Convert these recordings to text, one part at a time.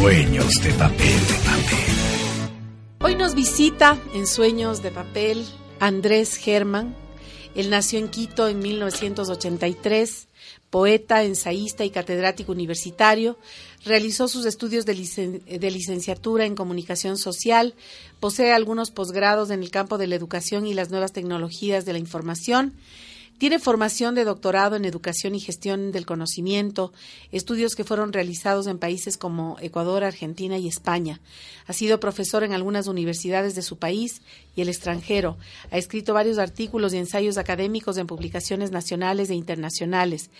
Sueños de papel, de papel. Hoy nos visita en Sueños de papel Andrés Germán. Él nació en Quito en 1983, poeta, ensayista y catedrático universitario. Realizó sus estudios de, de, licenciatura en comunicación social. Posee algunos posgrados en el campo de la educación y las nuevas tecnologías de la información tiene formación de doctorado en educación y gestión del conocimiento, estudios que fueron realizados en países como Ecuador, Argentina y España. Ha sido profesor en algunas universidades de su país y el extranjero. Ha escrito varios artículos y ensayos académicos en publicaciones nacionales e internacionales.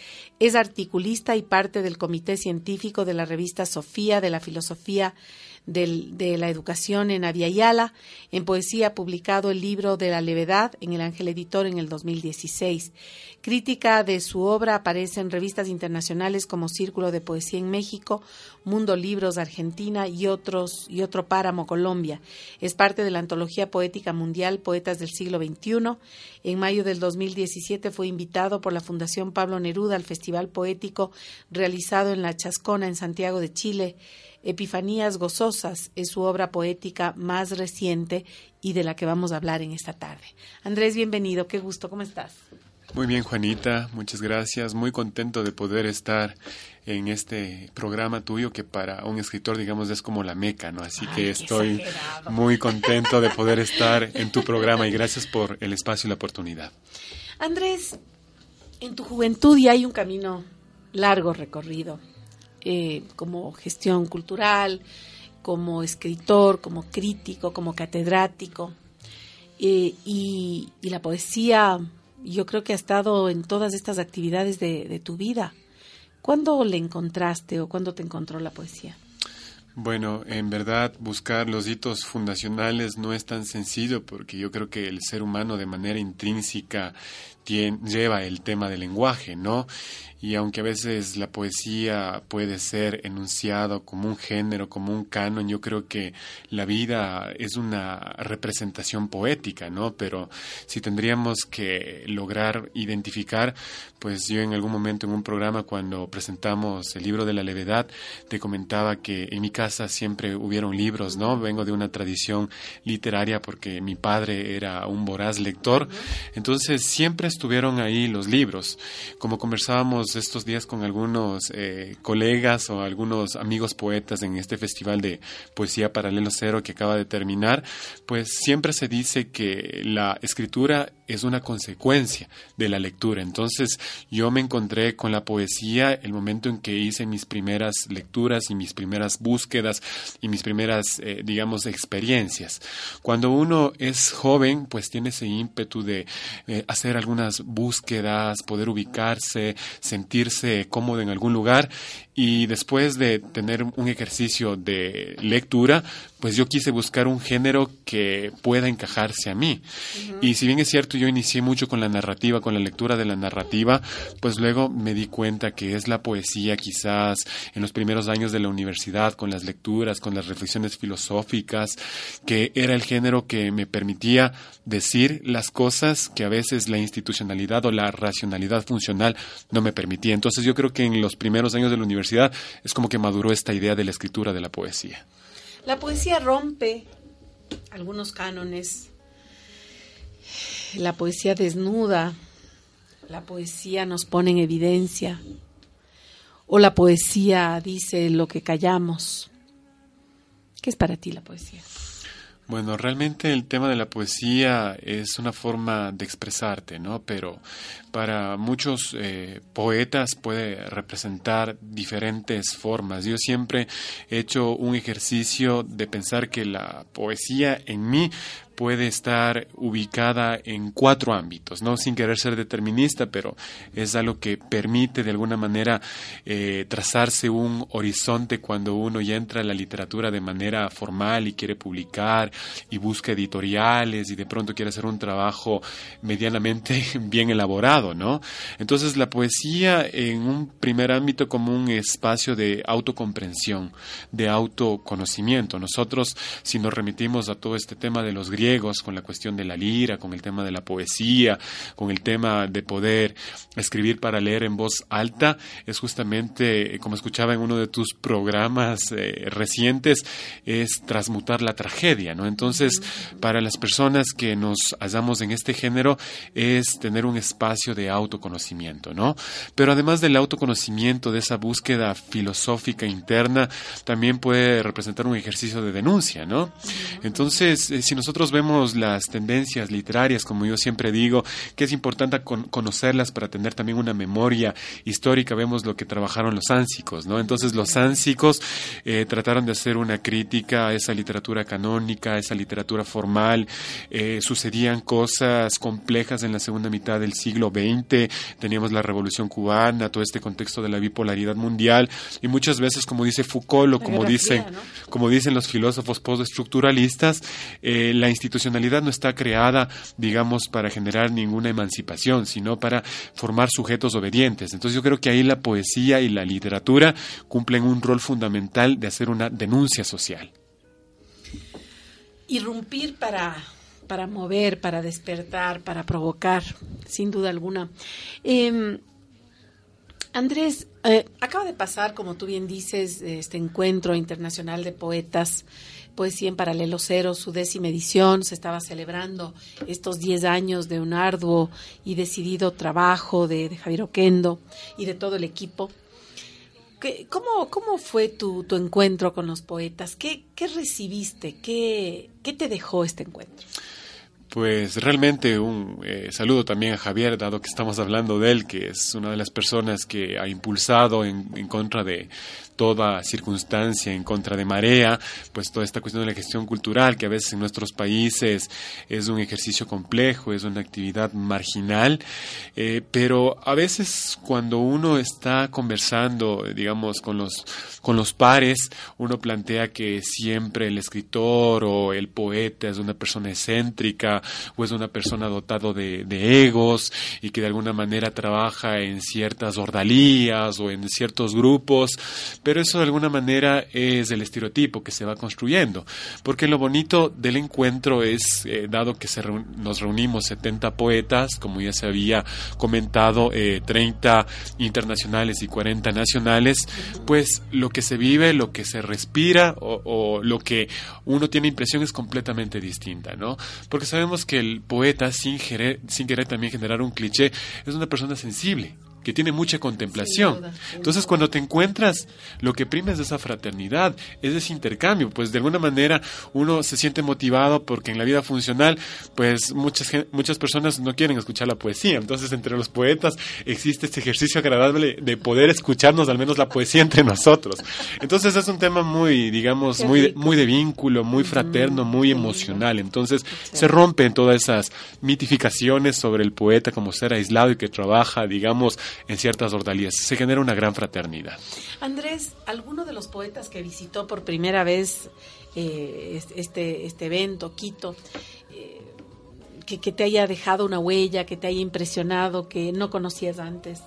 Es articulista y parte del comité científico de la revista Sofía de la Filosofía de la educación en Aviala. En poesía ha publicado el libro de la levedad en el Ángel Editor en el 2016. Crítica de su obra aparece en revistas internacionales como Círculo de Poesía en México, Mundo Libros Argentina y otros y otro Páramo Colombia. Es parte de la antología poética mundial Poetas del siglo XXI. En mayo del 2017 fue invitado por la Fundación Pablo Neruda al Festival Poético realizado en La Chascona en Santiago de Chile. Epifanías Gozosas es su obra poética más reciente y de la que vamos a hablar en esta tarde. Andrés, bienvenido, qué gusto, ¿cómo estás? Muy bien, Juanita, muchas gracias. Muy contento de poder estar en este programa tuyo que para un escritor, digamos, es como la meca, ¿no? Así que estoy muy contento de poder estar en tu programa y gracias por el espacio y la oportunidad. Andrés, en tu juventud ya hay un camino largo recorrido eh, como gestión cultural, como escritor, como crítico, como catedrático. Eh, y, la poesía, yo creo que ha estado en todas estas actividades de, de tu vida. ¿Cuándo le encontraste o cuándo te encontró la poesía? Bueno, en verdad buscar los hitos fundacionales no es tan sencillo porque yo creo que el ser humano de manera intrínseca lleva el tema del lenguaje, ¿no? Y aunque a veces la poesía puede ser enunciado como un género, como un canon, yo creo que la vida es una representación poética, ¿no? Pero si tendríamos que lograr identificar, pues yo en algún momento en un programa cuando presentamos el libro de la levedad, te comentaba que en mi casa siempre hubieron libros, ¿no? Vengo de una tradición literaria porque mi padre era un voraz lector, entonces siempre estuvieron ahí los libros. Como conversábamos estos días con algunos eh, colegas o algunos amigos poetas en este festival de poesía paralelo cero que acaba de terminar, pues siempre se dice que la escritura es una consecuencia de la lectura. Entonces yo me encontré con la poesía el momento en que hice mis primeras lecturas y mis primeras búsquedas y mis primeras, eh, digamos, experiencias. Cuando uno es joven, pues tiene ese ímpetu de eh, hacer algunas búsquedas, poder ubicarse, sentirse cómodo en algún lugar y después de tener un ejercicio de lectura, pues yo quise buscar un género que pueda encajarse a mí. Y si bien es cierto, yo inicié mucho con la narrativa, con la lectura de la narrativa, pues luego me di cuenta que es la poesía quizás en los primeros años de la universidad, con las lecturas, con las reflexiones filosóficas, que era el género que me permitía decir las cosas que a veces la institucionalidad o la racionalidad funcional no me permitía. Entonces yo creo que en los primeros años de la universidad, es como que maduró esta idea de la escritura de la poesía. La poesía rompe algunos cánones. La poesía desnuda, la poesía nos pone en evidencia, o la poesía dice lo que callamos. ¿Qué es para ti la poesía? Bueno, realmente el tema de la poesía es una forma de expresarte, ¿no? Pero para muchos eh, poetas puede representar diferentes formas. Yo siempre he hecho un ejercicio de pensar que la poesía en mí puede estar ubicada en cuatro ámbitos, no sin querer ser determinista, pero es algo que permite de alguna manera eh, trazarse un horizonte cuando uno ya entra a la literatura de manera formal y quiere publicar y busca editoriales y de pronto quiere hacer un trabajo medianamente bien elaborado, ¿no? Entonces la poesía en un primer ámbito como un espacio de autocomprensión, de autoconocimiento. Nosotros, si nos remitimos a todo este tema de los griegos, con la cuestión de la lira, con el tema de la poesía, con el tema de poder escribir para leer en voz alta, es justamente, eh, como escuchaba en uno de tus programas eh, recientes, es transmutar la tragedia, ¿no? Entonces, para las personas que nos hallamos en este género, es tener un espacio de autoconocimiento, ¿no? Pero además del autoconocimiento, de esa búsqueda filosófica interna, también puede representar un ejercicio de denuncia, ¿no? Entonces, eh, si nosotros vemos las tendencias literarias, como yo siempre digo, que es importante conocerlas para tener también una memoria histórica, vemos lo que trabajaron los ánsicos, ¿no? Entonces, los ánsicos eh, trataron de hacer una crítica a esa literatura canónica, a esa literatura formal, eh, sucedían cosas complejas en la segunda mitad del siglo XX, teníamos la revolución cubana, todo este contexto de la bipolaridad mundial, y muchas veces, como dice Foucault, o como dicen, como dicen los filósofos postestructuralistas, eh, la institucionalidad no está creada, digamos, para generar ninguna emancipación, sino para formar sujetos obedientes. Entonces yo creo que ahí la poesía y la literatura cumplen un rol fundamental de hacer una denuncia social. Irrumpir para, para mover, para despertar, para provocar, sin duda alguna. Em, Andrés, eh, acaba de pasar, como tú bien dices, este encuentro internacional de poetas, Poesía en Paralelo Cero, su décima edición. Se estaba celebrando estos 10 años de un arduo y decidido trabajo de, Javier Oquendo y de todo el equipo. ¿Cómo, cómo fue tu, tu, encuentro con los poetas? ¿Qué, qué recibiste? ¿Qué, ¿Qué te dejó este encuentro? Pues realmente un eh, saludo también a Javier, dado que estamos hablando de él, que es una de las personas que ha impulsado en, en contra de, toda circunstancia en contra de marea, pues toda esta cuestión de la gestión cultural, que a veces en nuestros países es un ejercicio complejo, es una actividad marginal, eh, pero a veces cuando uno está conversando, digamos, con los, con los pares, uno plantea que siempre el escritor o el poeta es una persona excéntrica o es una persona dotado de, de egos y que de alguna manera trabaja en ciertas ordalías o en ciertos grupos, pero eso de alguna manera es el estereotipo que se va construyendo, porque lo bonito del encuentro es, eh, dado que nos reunimos 70 poetas, como ya se había comentado, 30 eh, internacionales y 40 nacionales, pues lo que se vive, lo que se respira o, lo que uno tiene impresión es completamente distinta, ¿no? Porque sabemos que el poeta, sin querer también generar un cliché, es una persona sensible que tiene mucha contemplación. Entonces, cuando te encuentras, lo que prima es esa fraternidad, es ese intercambio. Pues de alguna manera uno se siente motivado porque en la vida funcional, pues muchas, muchas personas no quieren escuchar la poesía. Entonces, entre los poetas existe este ejercicio agradable de poder escucharnos al menos la poesía entre nosotros. Entonces, es un tema muy, digamos, muy, muy de vínculo, muy fraterno, muy emocional. Entonces, se rompen todas esas mitificaciones sobre el poeta como ser aislado y que trabaja, digamos, en ciertas ordalías. Se genera una gran fraternidad. Andrés, ¿alguno de los poetas que visitó por primera vez eh, este, este evento, Quito, eh, que, que te haya dejado una huella, que te haya impresionado, que no conocías antes?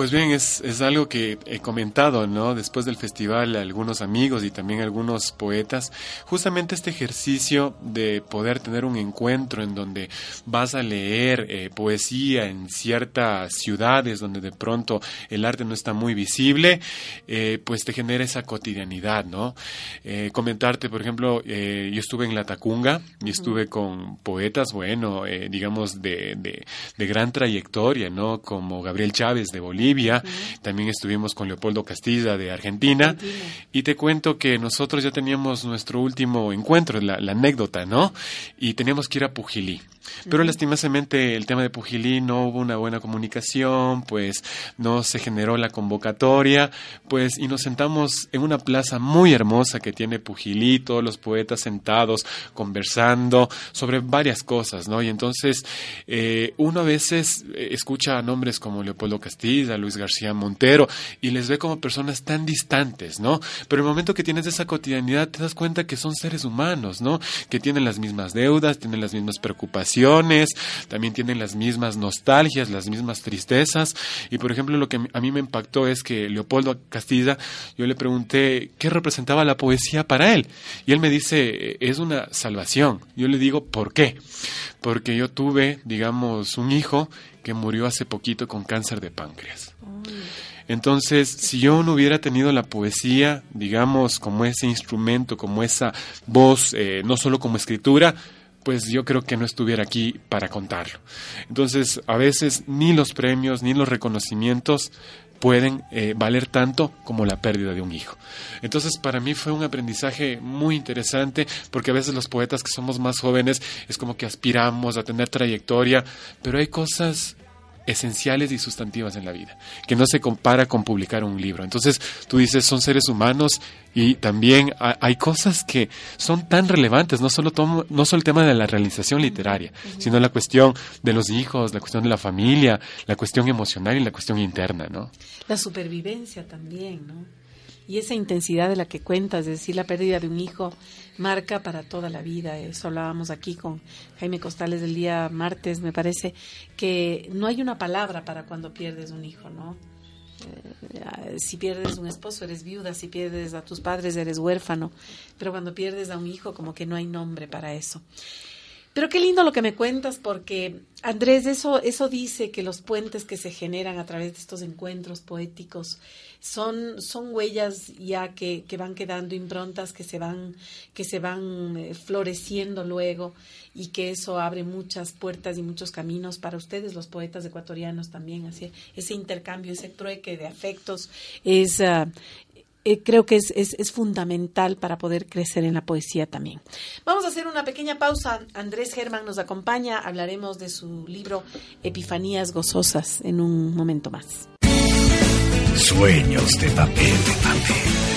Pues bien, es, es, algo que he comentado, ¿no? Después del festival, algunos amigos y también algunos poetas, justamente este ejercicio de poder tener un encuentro en donde vas a leer eh, poesía en ciertas ciudades donde de pronto el arte no está muy visible, eh, pues te genera esa cotidianidad, ¿no? Eh, comentarte, por ejemplo, yo estuve en La Tacunga y estuve con poetas, bueno, digamos, de, de, de gran trayectoria, ¿no? Como Gabriel Chávez de Bolivia, Bolivia, también estuvimos con Leopoldo Castilla de Argentina, y te cuento que nosotros ya teníamos nuestro último encuentro, la, la anécdota, ¿no? Y teníamos que ir a Pujilí. Pero lastimosamente el tema de Pujilí no hubo una buena comunicación, pues no se generó la convocatoria, pues y nos sentamos en una plaza muy hermosa que tiene Pujilí, todos los poetas sentados conversando sobre varias cosas, ¿no? Y entonces eh, uno a veces eh, escucha nombres como Leopoldo Castilla, Luis García Montero y les ve como personas tan distantes, ¿no? Pero el momento que tienes esa cotidianidad te das cuenta que son seres humanos, ¿no? Que tienen las mismas deudas, tienen las mismas preocupaciones también tienen las mismas nostalgias, las mismas tristezas. Y por ejemplo, lo que a mí me impactó es que Leopoldo Castilla, yo le pregunté qué representaba la poesía para él. Y él me dice, es una salvación. Yo le digo, ¿por qué? Porque yo tuve, digamos, un hijo que murió hace poquito con cáncer de páncreas. Entonces, si yo no hubiera tenido la poesía, digamos, como ese instrumento, como esa voz, eh, no solo como escritura, pues yo creo que no estuviera aquí para contarlo. Entonces, a veces ni los premios ni los reconocimientos pueden eh, valer tanto como la pérdida de un hijo. Entonces, para mí fue un aprendizaje muy interesante porque a veces los poetas que somos más jóvenes es como que aspiramos a tener trayectoria, pero hay cosas esenciales y sustantivas en la vida, que no se compara con publicar un libro. Entonces, tú dices, son seres humanos y también hay cosas que son tan relevantes, no solo, tomo, no solo el tema de la realización literaria, sino la cuestión de los hijos, la cuestión de la familia, la cuestión emocional y la cuestión interna, ¿no? La supervivencia también, ¿no? Y esa intensidad de la que cuentas, es decir, la pérdida de un hijo, marca para toda la vida. Eso hablábamos aquí con Jaime Costales el día martes, me parece, que no hay una palabra para cuando pierdes un hijo, ¿no? Eh, si pierdes un esposo eres viuda, si pierdes a tus padres eres huérfano, pero cuando pierdes a un hijo como que no hay nombre para eso. Pero qué lindo lo que me cuentas, porque Andrés, eso, eso dice que los puentes que se generan a través de estos encuentros poéticos son, son huellas ya que, que van quedando improntas, que se van, que se van eh, floreciendo luego, y que eso abre muchas puertas y muchos caminos para ustedes, los poetas ecuatorianos también. Así, ese intercambio, ese trueque de afectos es, eh, creo que es, es, fundamental para poder crecer en la poesía también. Vamos a hacer una pequeña pausa. Andrés Germán nos acompaña. Hablaremos de su libro Epifanías Gozosas en un momento más. Sueños de papel, de papel.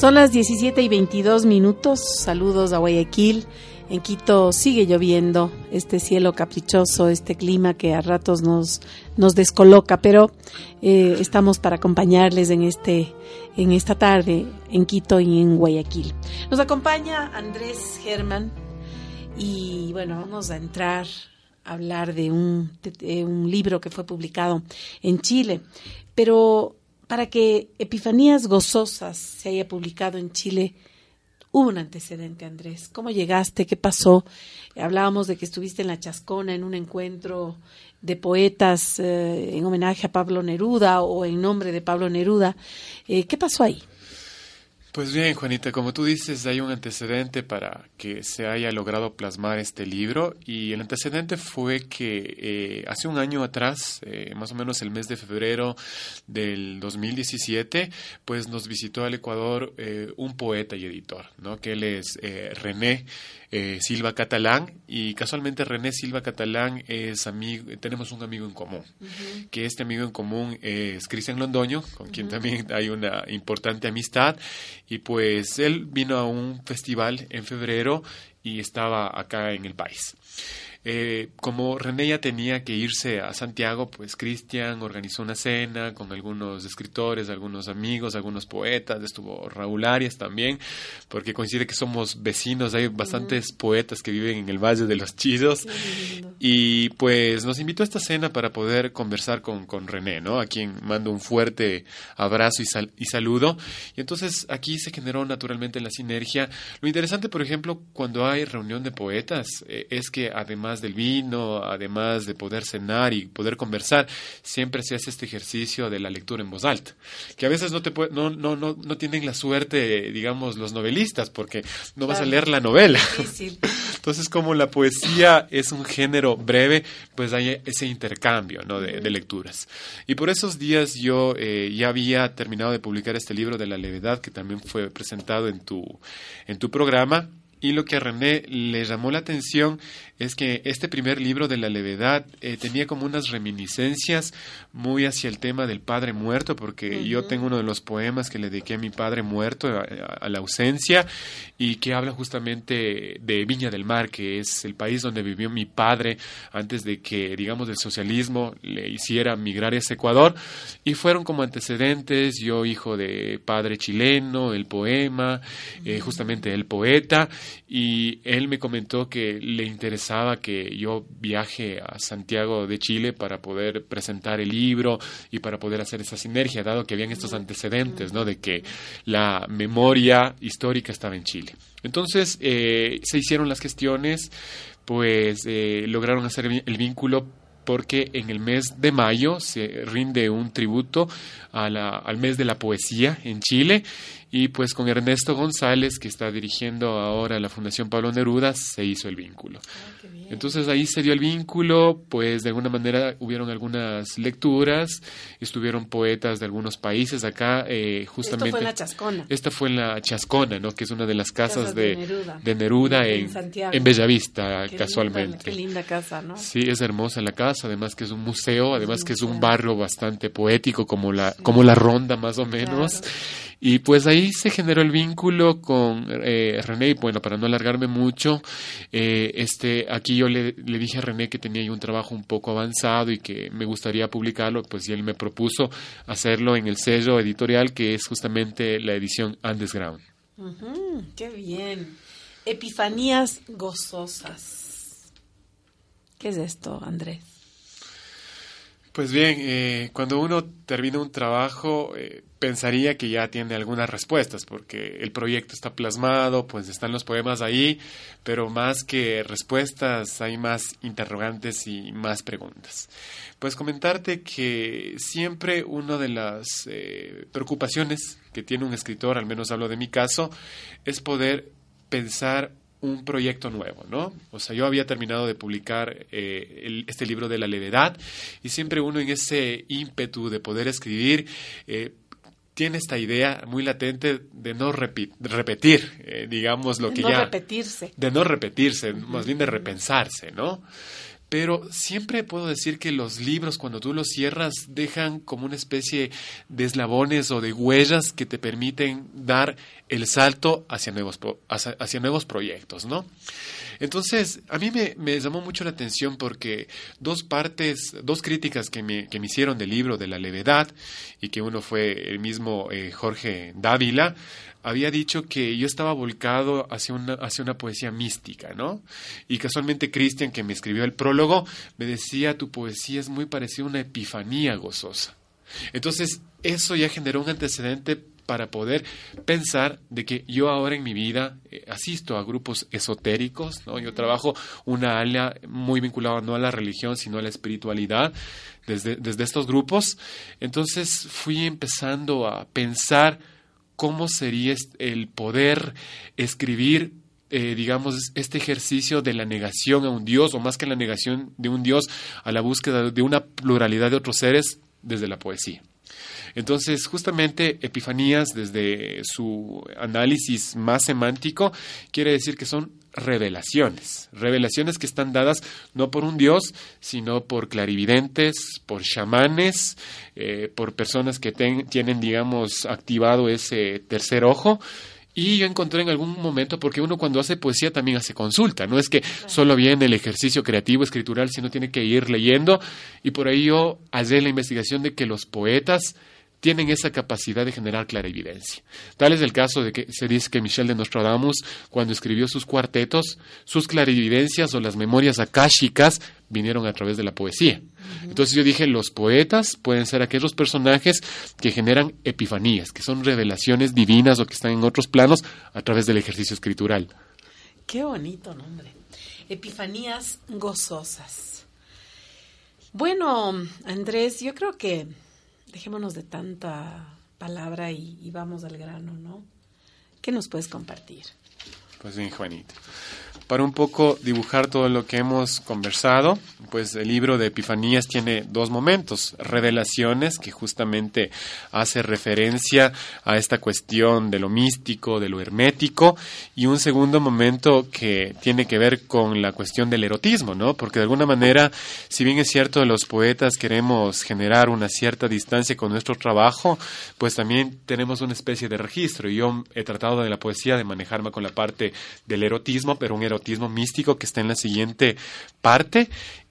Son las 17 y 22 minutos. Saludos a Guayaquil. En Quito sigue lloviendo, este cielo caprichoso, este clima que a ratos nos, nos descoloca, pero eh, estamos para acompañarles en, este, en esta tarde en Quito y en Guayaquil. Nos acompaña Andrés Germán y bueno, vamos a entrar a hablar de un, de un libro que fue publicado en Chile, pero para que Epifanías Gozosas se haya publicado en Chile, hubo un antecedente, Andrés. ¿Cómo llegaste? ¿Qué pasó? Hablábamos de que estuviste en la Chascona en un encuentro de poetas eh, en homenaje a Pablo Neruda o en nombre de Pablo Neruda. Eh, ¿Qué pasó ahí? Pues bien, Juanita, como tú dices, hay un antecedente para que se haya logrado plasmar este libro y el antecedente fue que eh, hace un año atrás, eh, más o menos el mes de febrero del 2017, pues nos visitó al Ecuador eh, un poeta y editor, ¿no? Que él es René Silva Catalán y casualmente René Silva Catalán es amigo, tenemos un amigo en común, que este amigo en común es Cristian Londoño, con quien también hay una importante amistad y pues él vino a un festival en febrero y estaba acá en el país. Eh, como René ya tenía que irse a Santiago, pues Cristian organizó una cena con algunos escritores, algunos amigos, algunos poetas, estuvo Raúl Arias también, porque coincide que somos vecinos, hay bastantes poetas que viven en el Valle de los Chidos, y pues nos invitó a esta cena para poder conversar con, con René, ¿no? A quien mando un fuerte abrazo y, y saludo, y entonces aquí se generó naturalmente la sinergia. Lo interesante, por ejemplo, cuando hay reunión de poetas, eh, es que además además del vino, además de poder cenar y poder conversar, siempre se hace este ejercicio de la lectura en voz alta, que a veces no, te no, no, no, no tienen la suerte, digamos, los novelistas, porque no vas a leer la novela. Entonces, como la poesía es un género breve, pues hay ese intercambio ¿no? de, lecturas. Y por esos días yo eh, ya había terminado de publicar este libro de la levedad, que también fue presentado en tu, en tu programa. Y lo que a René le llamó la atención es que este primer libro de la levedad eh, tenía como unas reminiscencias muy hacia el tema del padre muerto, porque yo tengo uno de los poemas que le dediqué a mi padre muerto, a, la ausencia, y que habla justamente de Viña del Mar, que es el país donde vivió mi padre antes de que, digamos, el socialismo le hiciera migrar a ese Ecuador, y fueron como antecedentes, yo hijo de padre chileno, el poema, eh, justamente el poeta, y él me comentó que le interesaba que yo viaje a Santiago de Chile para poder presentar el libro y para poder hacer esa sinergia, dado que habían estos antecedentes, ¿no? De que la memoria histórica estaba en Chile. Entonces, eh, se hicieron las gestiones, pues eh, lograron hacer el vínculo porque en el mes de mayo se rinde un tributo al mes de la poesía en Chile y pues con Ernesto González, que está dirigiendo ahora la Fundación Pablo Neruda, se hizo el vínculo. Ah, Entonces ahí se dio el vínculo, pues de alguna manera hubieron algunas lecturas, estuvieron poetas de algunos países acá, eh, justamente. Esto fue en la Chascona. Esta fue en la Chascona, ¿no? Que es una de las casas, de, Neruda, en, en, Bellavista, casualmente. qué linda casa, ¿no? Sí, es hermosa la casa, además que es un museo, además que es un barrio bastante poético, como la, como la ronda más o menos. Y pues ahí se generó el vínculo con eh, René, y bueno, para no alargarme mucho, eh, este, aquí yo le, dije a René que tenía un trabajo un poco avanzado y que me gustaría publicarlo, pues y él me propuso hacerlo en el sello editorial que es justamente la edición Underground. ¡Qué bien! Epifanías gozosas. ¿Qué es esto, Andrés? Pues bien, eh, cuando uno termina un trabajo, eh, pensaría que ya tiene algunas respuestas, porque el proyecto está plasmado, pues están los poemas ahí, pero más que respuestas hay más interrogantes y más preguntas. Pues comentarte que siempre una de las eh, preocupaciones que tiene un escritor, al menos hablo de mi caso, es poder pensar un proyecto nuevo, ¿no? O sea, yo había terminado de publicar eh, este libro de la levedad y siempre uno en ese ímpetu de poder escribir eh, tiene esta idea muy latente de no repetir, eh, digamos, lo que ya... De no repetirse. De no repetirse, más bien de repensarse, ¿no? Pero siempre puedo decir que los libros cuando tú los cierras dejan como una especie de eslabones o de huellas que te permiten dar el salto hacia nuevos, hacia, nuevos proyectos, ¿no? Entonces, a mí me, llamó mucho la atención porque dos partes, dos críticas que me, que me hicieron del libro de la levedad y que uno fue el mismo eh, Jorge Dávila, había dicho que yo estaba volcado hacia una, hacia una poesía mística, ¿no? Y casualmente Cristian, que me escribió el prólogo, me decía, tu poesía es muy parecida a una epifanía gozosa. Entonces, eso ya generó un antecedente para poder pensar de que yo ahora en mi vida eh, asisto a grupos esotéricos, ¿no? Yo trabajo una área muy vinculada no a la religión, sino a la espiritualidad desde, desde estos grupos. Entonces fui empezando a pensar cómo sería el poder escribir eh, digamos, este ejercicio de la negación a un Dios, o más que la negación de un Dios, a la búsqueda de una pluralidad de otros seres desde la poesía. Entonces, justamente Epifanías, desde su análisis más semántico, quiere decir que son revelaciones, revelaciones que están dadas no por un dios, sino por clarividentes, por chamanes, eh, por personas que tienen, digamos, activado ese tercer ojo. Y yo encontré en algún momento, porque uno cuando hace poesía también hace consulta, no es que solo viene el ejercicio creativo, escritural, sino tiene que ir leyendo. Y por ahí yo hallé la investigación de que los poetas tienen esa capacidad de generar clarividencia. Tal es el caso de que se dice que Michel de Nostradamus, cuando escribió sus cuartetos, sus clarividencias o las memorias akáshicas vinieron a través de la poesía. Entonces yo dije, los poetas pueden ser aquellos personajes que generan epifanías, que son revelaciones divinas o que están en otros planos a través del ejercicio escritural. Qué bonito nombre. Epifanías gozosas. Bueno, Andrés, yo creo que dejémonos de tanta palabra y, vamos al grano, ¿no? ¿Qué nos puedes compartir? Pues bien, Juanita para un poco dibujar todo lo que hemos conversado, pues el libro de Epifanías tiene dos momentos, revelaciones, que justamente hace referencia a esta cuestión de lo místico, de lo hermético, y un segundo momento que tiene que ver con la cuestión del erotismo, ¿no? Porque de alguna manera, si bien es cierto, los poetas queremos generar una cierta distancia con nuestro trabajo, pues también tenemos una especie de registro. Y yo he tratado de la poesía de manejarme con la parte del erotismo, pero un erotismo místico que está en la siguiente parte.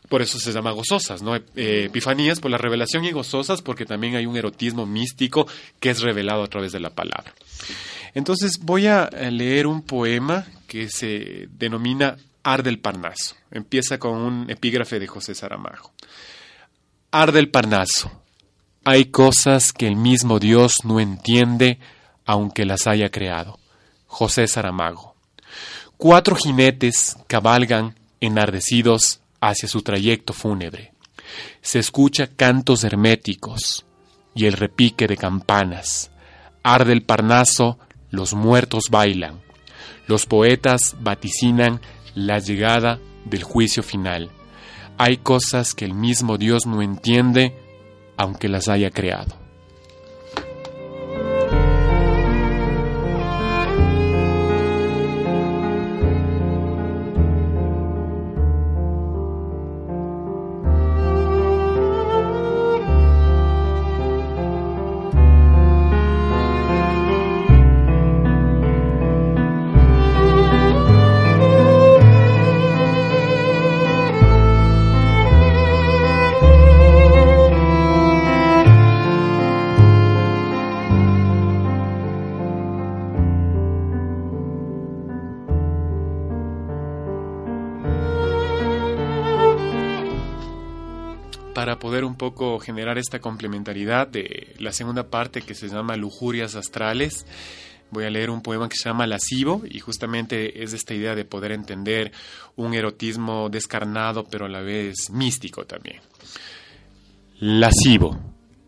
Por eso se llama gozosas, ¿no? Eh, epifanías por la revelación y gozosas porque también hay un erotismo místico que es revelado a través de la palabra. Entonces voy a leer un poema que se denomina Arde el Parnaso. Empieza con un epígrafe de José Saramago. Arde el Parnaso. Hay cosas que el mismo Dios no entiende aunque las haya creado. José Saramago. Cuatro jinetes cabalgan enardecidos hacia su trayecto fúnebre. Se escucha cantos herméticos y el repique de campanas. Arde el Parnaso, los muertos bailan. Los poetas vaticinan la llegada del juicio final. Hay cosas que el mismo Dios no entiende, aunque las haya creado. Poco generar esta complementariedad de la segunda parte que se llama Lujurias Astrales. Voy a leer un poema que se llama Lascivo y justamente es esta idea de poder entender un erotismo descarnado pero a la vez místico también. Lascivo.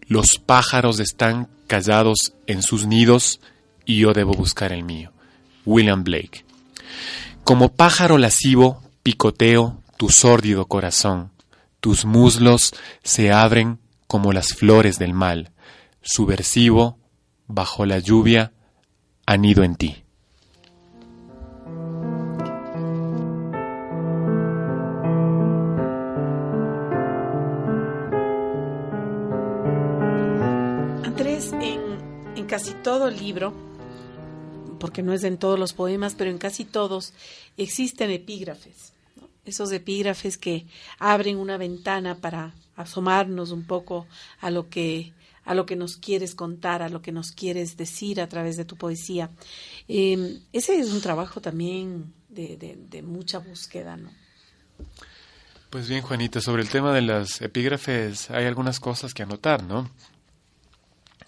Los pájaros están callados en sus nidos y yo debo buscar el mío. William Blake. Como pájaro lascivo, picoteo tu sórdido corazón tus muslos se abren como las flores del mal, subversivo, bajo la lluvia, anido en ti. Andrés, en, casi todo libro, porque no es en todos los poemas, pero en casi todos, existen epígrafes esos epígrafes que abren una ventana para asomarnos un poco a lo que a lo que nos quieres contar, a lo que nos quieres decir a través de tu poesía. Em, ese es un trabajo también de, de, mucha búsqueda, ¿no? Pues bien, Juanita, sobre el tema de las epígrafes hay algunas cosas que anotar, ¿no?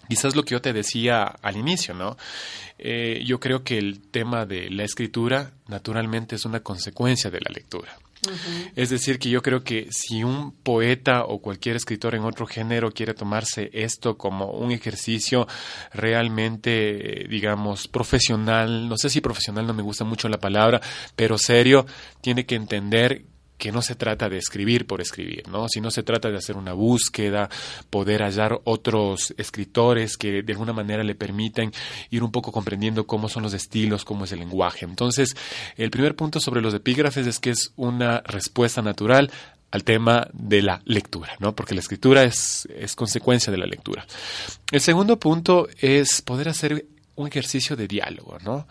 Quizás lo que yo te decía al inicio, ¿no? Eh, yo creo que el tema de la escritura naturalmente es una consecuencia de la lectura. Es decir, que yo creo que si un poeta o cualquier escritor en otro género quiere tomarse esto como un ejercicio realmente, digamos, profesional, no sé si profesional no me gusta mucho la palabra, pero serio, tiene que entender que no se trata de escribir por escribir, ¿no? Sino se trata de hacer una búsqueda, poder hallar otros escritores que de alguna manera le permiten ir un poco comprendiendo cómo son los estilos, cómo es el lenguaje. Entonces, el primer punto sobre los epígrafes es que es una respuesta natural al tema de la lectura, ¿no? Porque la escritura es, es consecuencia de la lectura. El segundo punto es poder hacer un ejercicio de diálogo, ¿no?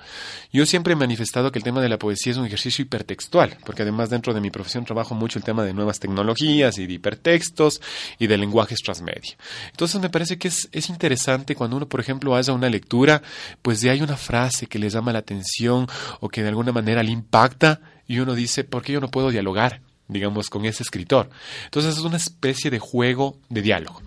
Yo siempre he manifestado que el tema de la poesía es un ejercicio hipertextual, porque además dentro de mi profesión trabajo mucho el tema de nuevas tecnologías y de hipertextos y de lenguajes transmedia. Entonces me parece que es, es interesante cuando uno, por ejemplo, haya una lectura, pues de hay una frase que le llama la atención o que de alguna manera le impacta y uno dice, ¿por qué yo no puedo dialogar? Digamos, con ese escritor. Entonces es una especie de juego de diálogo.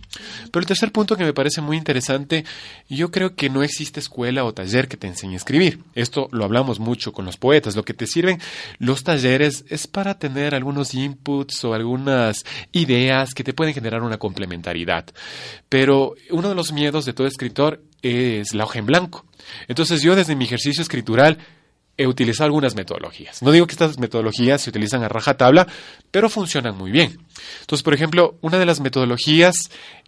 Pero el tercer punto que me parece muy interesante, yo creo que no existe escuela o taller que te enseñe a escribir. Esto lo hablamos mucho con los poetas. Lo que te sirven los talleres es para tener algunos inputs o algunas ideas que te pueden generar una complementariedad. Pero uno de los miedos de todo escritor es la hoja en blanco. Entonces yo desde mi ejercicio escritural he utilizado algunas metodologías. No digo que estas metodologías se utilizan a rajatabla, pero funcionan muy bien. Entonces, por ejemplo, una de las metodologías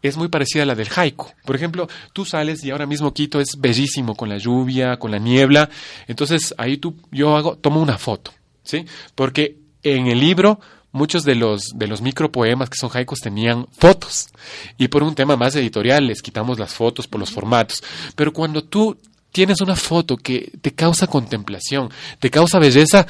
es muy parecida a la del haiku. Por ejemplo, tú sales y ahora mismo Quito es bellísimo con la lluvia, con la niebla. Entonces, ahí tú, yo hago, tomo una foto, ¿sí? Porque en el libro muchos de los, de los micropoemas que son haikus tenían fotos. Y por un tema más editorial les quitamos las fotos por los formatos. Pero cuando tú tienes una foto que te causa contemplación, te causa belleza,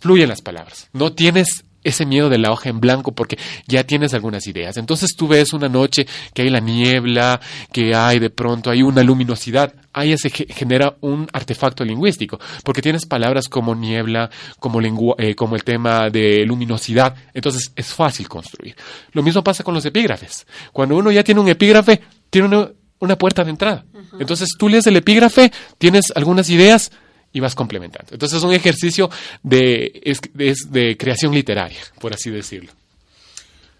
fluyen las palabras. No tienes ese miedo de la hoja en blanco porque ya tienes algunas ideas. Entonces tú ves una noche que hay la niebla, que hay de pronto hay una luminosidad, ahí se genera un artefacto lingüístico, porque tienes palabras como niebla, como, eh, como el tema de luminosidad, entonces es fácil construir. Lo mismo pasa con los epígrafes. Cuando uno ya tiene un epígrafe, tiene una, una puerta de entrada. Entonces tú lees el epígrafe, tienes algunas ideas y vas complementando. Entonces es un ejercicio de, de, creación literaria, por así decirlo.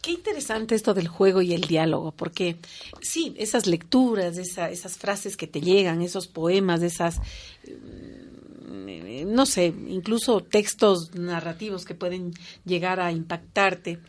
Qué interesante esto del juego y el diálogo, porque sí, esas lecturas, esas frases que te llegan, esos poemas, esas, mm, no sé, incluso textos narrativos que pueden llegar a impactarte,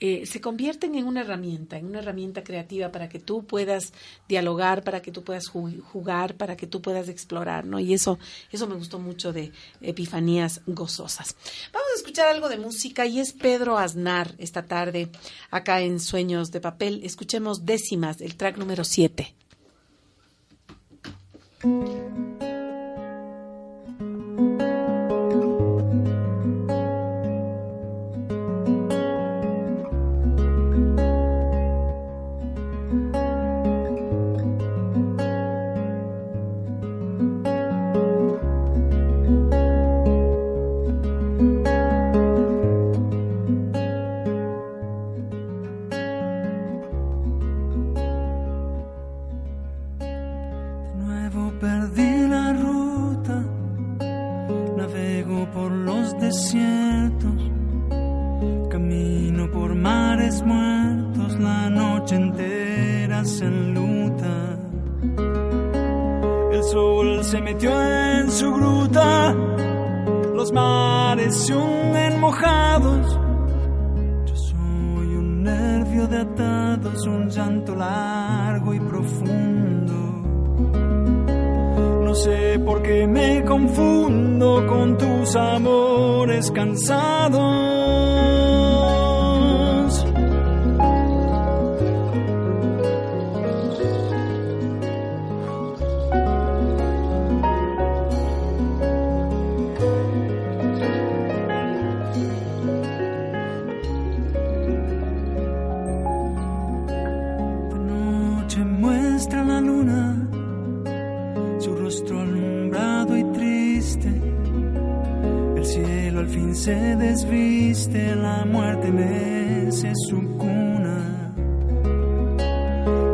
eh, se convierten en una herramienta, en una herramienta creativa para que tú puedas dialogar, para que tú puedas jugar, para que tú puedas explorar, ¿no? Y eso, eso me gustó mucho de Epifanías Gozosas. Vamos a escuchar algo de música y es Pedro Aznar esta tarde acá en Sueños de Papel. Escuchemos décimas, el track número 7.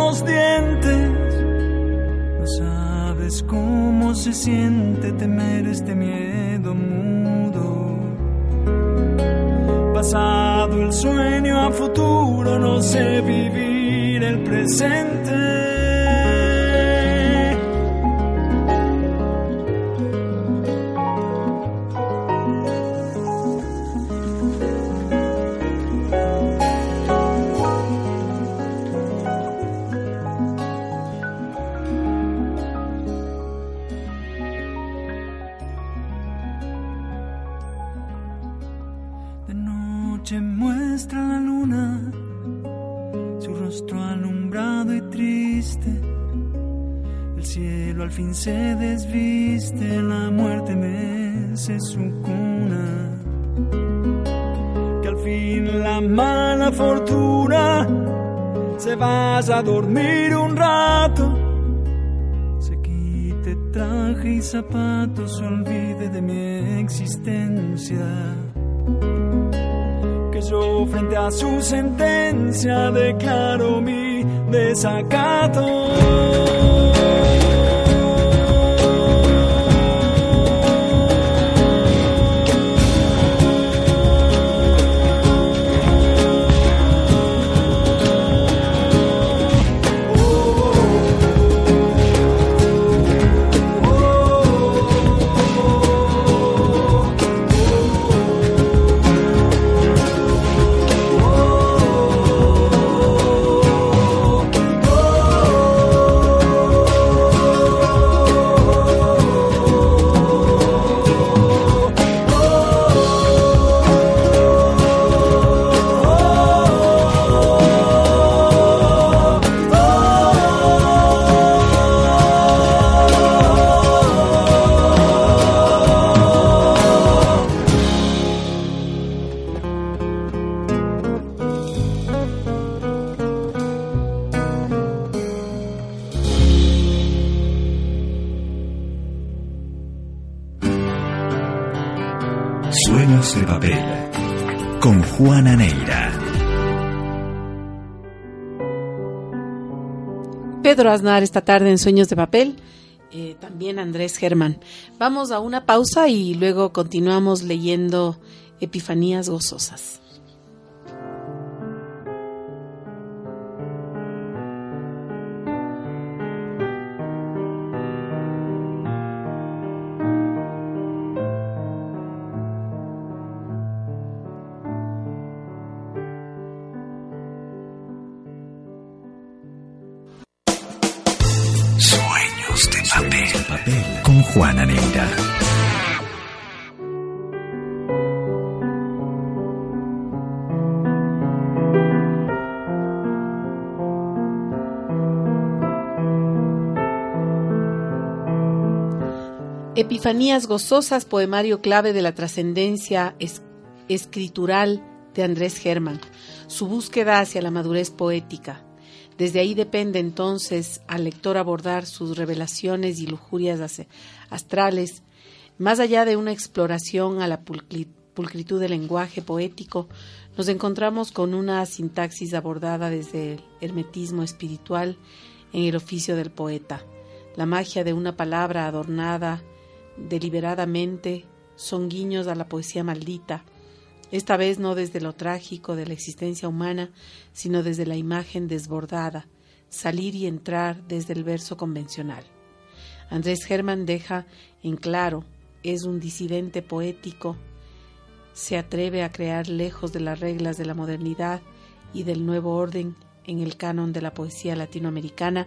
los dientes. No sabes cómo se siente temer este miedo mudo. Pasado el sueño a futuro, no sé vivir el presente. Fortuna se vaya a dormir un rato. Se quite traje y zapatos, olvide de mi existencia. Que yo frente a su sentencia declaro mi desacato. Esta tarde en Sueños de Papel. Eh, también Andrés Germán. Vamos a una pausa y luego continuamos leyendo Epifanías Gozosas. Epifanías gozosas, poemario clave de la trascendencia escritural de Andrés Germán, su búsqueda hacia la madurez poética, desde ahí depende entonces al lector abordar sus revelaciones y lujurias astrales, más allá de una exploración a la pulcritud del lenguaje poético, nos encontramos con una sintaxis abordada desde el hermetismo espiritual en el oficio del poeta. La magia de una palabra adornada deliberadamente son guiños a la poesía maldita, esta vez no desde lo trágico de la existencia humana, sino desde la imagen desbordada, salir y entrar desde el verso convencional. Andrés Germán deja en claro, es un disidente poético, se atreve a crear lejos de las reglas de la modernidad y del nuevo orden en el canon de la poesía latinoamericana,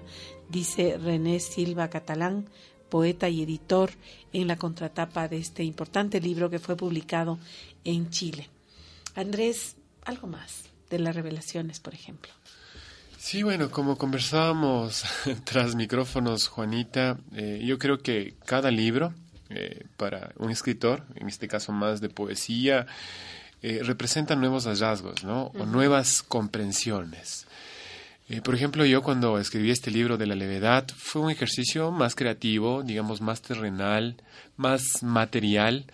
dice René Silva Catalán, poeta y editor en la contratapa de este importante libro que fue publicado en Chile. Andrés, algo más de las revelaciones, por ejemplo. Sí, bueno, como conversábamos tras micrófonos, Juanita, eh, yo creo que cada libro eh, para un escritor, en este caso más de poesía, eh, representa nuevos hallazgos, ¿no? O nuevas comprensiones. por ejemplo, yo cuando escribí este libro de la levedad, fue un ejercicio más creativo, digamos, más terrenal, más material,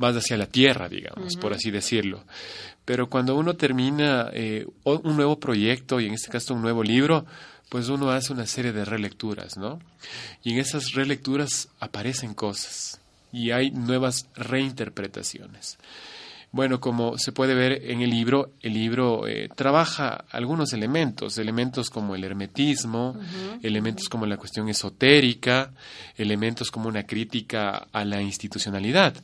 más hacia la tierra, digamos, por así decirlo. Pero cuando uno termina eh, un nuevo proyecto, y en este caso un nuevo libro, pues uno hace una serie de relecturas, ¿no? Y en esas relecturas aparecen cosas y hay nuevas reinterpretaciones. Bueno, como se puede ver en el libro, el libro eh, trabaja algunos elementos, elementos como el hermetismo, elementos como la cuestión esotérica, elementos como una crítica a la institucionalidad,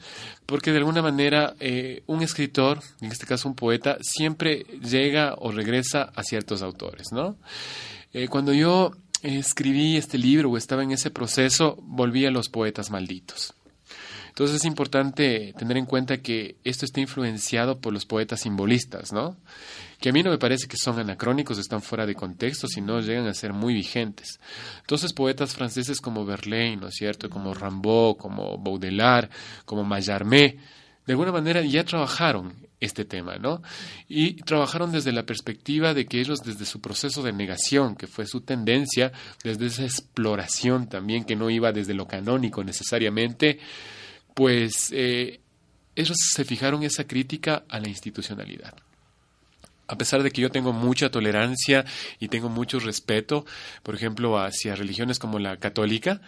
porque de alguna manera eh, un escritor, en este caso un poeta, siempre llega o regresa a ciertos autores, ¿no? Eh, cuando yo escribí este libro o estaba en ese proceso, volví a los poetas malditos. Entonces es importante tener en cuenta que esto está influenciado por los poetas simbolistas, ¿no? Que a mí no me parece que son anacrónicos, están fuera de contexto, sino llegan a ser muy vigentes. Entonces poetas franceses como Verlaine, ¿no es cierto? Como Rimbaud, como Baudelaire, como Mallarmé, de alguna manera ya trabajaron este tema, ¿no? Y trabajaron desde la perspectiva de que ellos, desde su proceso de negación, que fue su tendencia, desde esa exploración también, que no iba desde lo canónico necesariamente, pues eh, ellos se fijaron esa crítica a la institucionalidad. A pesar de que yo tengo mucha tolerancia y tengo mucho respeto, por ejemplo, hacia religiones como la católica,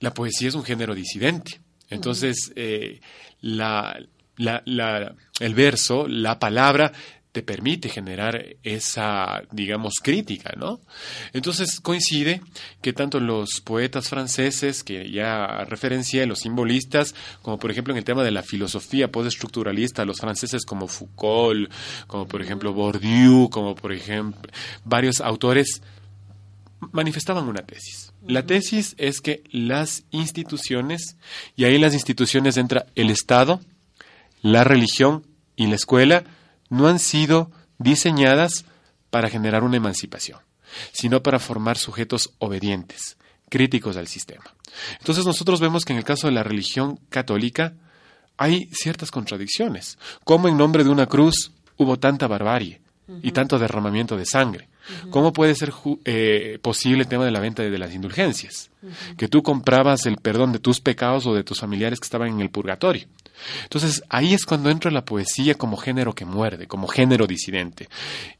la poesía es un género disidente. Entonces, eh, la, el verso, la palabra, te permite generar esa, digamos, crítica, ¿no? Entonces coincide que tanto los poetas franceses, que ya referencié, los simbolistas, como por ejemplo en el tema de la filosofía postestructuralista, los franceses como Foucault, como por ejemplo Bourdieu, como por ejemplo varios autores, manifestaban una tesis. La tesis es que las instituciones, y ahí en las instituciones entra el Estado, la religión y la escuela, no han sido diseñadas para generar una emancipación, sino para formar sujetos obedientes, críticos al sistema. Entonces nosotros vemos que en el caso de la religión católica hay ciertas contradicciones, como en nombre de una cruz hubo tanta barbarie y tanto derramamiento de sangre. ¿Cómo puede ser eh, posible el tema de la venta de, las indulgencias? Que tú comprabas el perdón de tus pecados o de tus familiares que estaban en el purgatorio. Entonces ahí es cuando entra la poesía como género que muerde, como género disidente.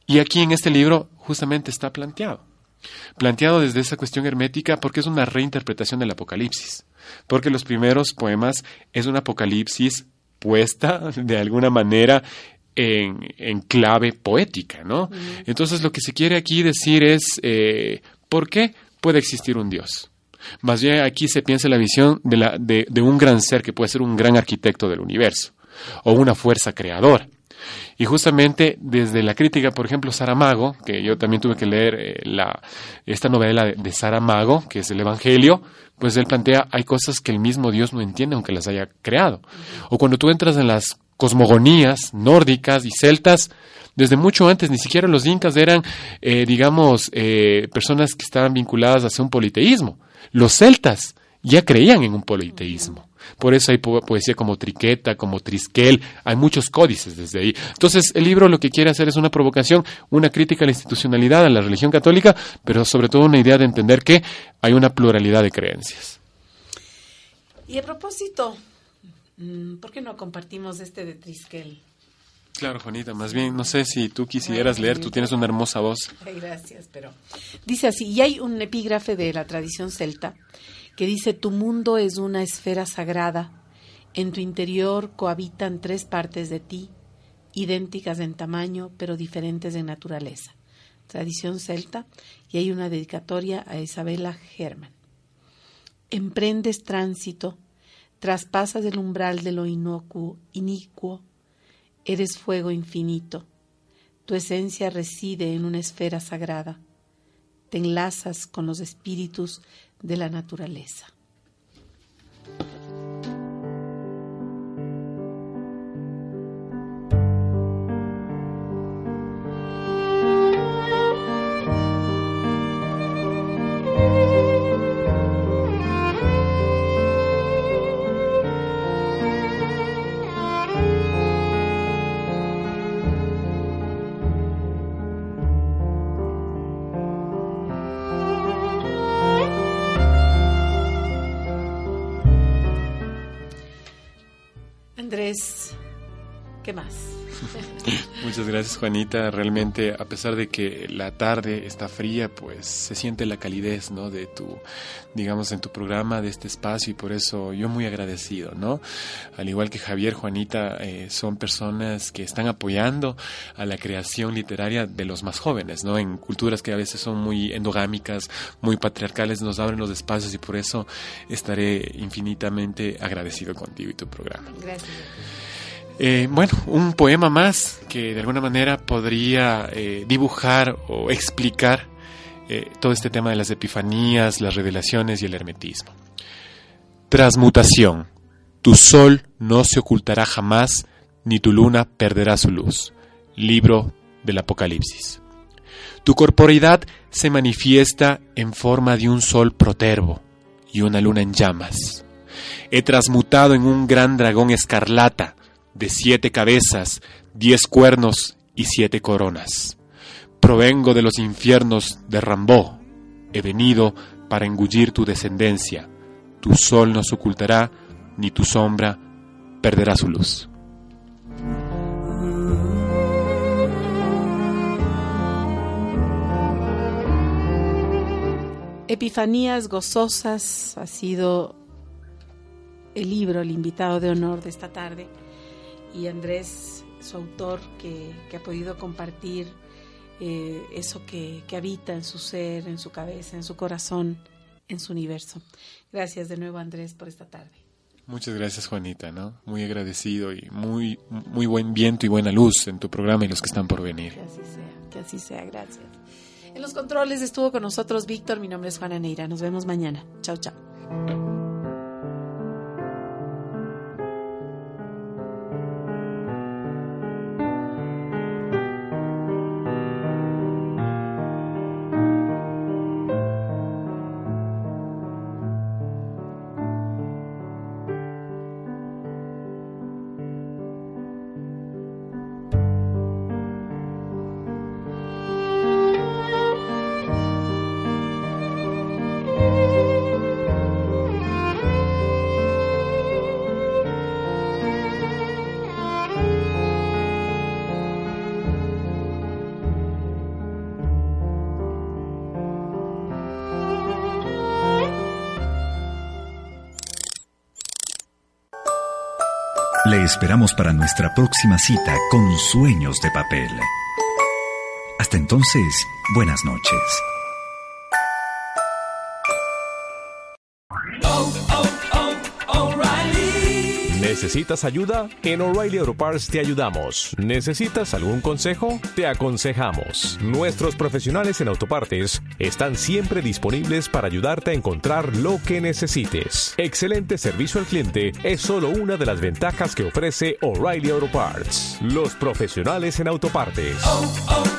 Y aquí en este libro justamente está planteado. Planteado desde esa cuestión hermética porque es una reinterpretación del Apocalipsis. Porque los primeros poemas es un Apocalipsis puesta de alguna manera en, clave poética, ¿no? Entonces lo que se quiere aquí decir es, eh, ¿por qué puede existir un Dios? Más bien aquí se piensa la visión de, la, de, un gran ser que puede ser un gran arquitecto del universo o una fuerza creadora. Y justamente desde la crítica, por ejemplo, Saramago, que yo también tuve que leer eh, la, esta novela de, de, Saramago, que es el Evangelio, pues él plantea, hay cosas que el mismo Dios no entiende aunque las haya creado. O cuando tú entras en las cosmogonías nórdicas y celtas, desde mucho antes, ni siquiera los incas eran, eh, digamos, eh, personas que estaban vinculadas hacia un politeísmo. Los celtas ya creían en un politeísmo. Por eso hay poesía como Triqueta, como Trisquel, hay muchos códices desde ahí. Entonces, el libro lo que quiere hacer es una provocación, una crítica a la institucionalidad, a la religión católica, pero sobre todo una idea de entender que hay una pluralidad de creencias. Y a propósito, mm, ¿por qué no compartimos este de Trisquel? Claro, Juanita, más bien, no sé si tú quisieras leer, tú tienes una hermosa voz. Gracias, pero dice así, y hay un epígrafe de la tradición celta que dice, tu mundo es una esfera sagrada, en tu interior cohabitan tres partes de ti, idénticas en tamaño, pero diferentes en naturaleza. Tradición celta, y hay una dedicatoria a Isabela Germán. Emprendes tránsito, traspasas el umbral de lo inocuo, inicuo, Eres fuego infinito. Tu esencia reside en una esfera sagrada. Te enlazas con los espíritus de la naturaleza. Muchas gracias Juanita. Realmente a pesar de que la tarde está fría, pues se siente la calidez, ¿no? De tu, digamos, en tu programa, de este espacio y por eso yo muy agradecido, ¿no? Al igual que Javier, Juanita, eh, son personas que están apoyando a la creación literaria de los más jóvenes, ¿no? En culturas que a veces son muy endogámicas, muy patriarcales, nos abren los espacios y por eso estaré infinitamente agradecido contigo y tu programa. Gracias. Eh, bueno, un poema más que de alguna manera podría eh, dibujar o explicar eh, todo este tema de las epifanías, las revelaciones y el hermetismo. Transmutación. Tu sol no se ocultará jamás, ni tu luna perderá su luz. Libro del Apocalipsis. Tu corporeidad se manifiesta en forma de un sol protervo y una luna en llamas. He transmutado en un gran dragón escarlata, de siete cabezas, diez cuernos y siete coronas. Provengo de los infiernos de Rambó. He venido para engullir tu descendencia. Tu sol no se ocultará, ni tu sombra perderá su luz. Epifanías gozosas ha sido el libro, el invitado de honor de esta tarde y Andrés, su autor, que, ha podido compartir eh, eso que, que habita en su ser, en su cabeza, en su corazón, en su universo. Gracias de nuevo, Andrés, por esta tarde. Muchas gracias, Juanita, ¿no? Muy agradecido y muy, muy buen viento y buena luz en tu programa y los que están por venir. Que así sea, que así sea, gracias. En los controles estuvo con nosotros Víctor, mi nombre es Juana Neira. Nos vemos mañana. Chao, chao. Esperamos para nuestra próxima cita con Sueños de Papel. Hasta entonces, buenas noches. ¿Necesitas ayuda? En O'Reilly Auto Parts te ayudamos. ¿Necesitas algún consejo? Te aconsejamos. Nuestros profesionales en autopartes están siempre disponibles para ayudarte a encontrar lo que necesites. Excelente servicio al cliente es solo una de las ventajas que ofrece O'Reilly Auto Parts. Los profesionales en autopartes. Oh, oh,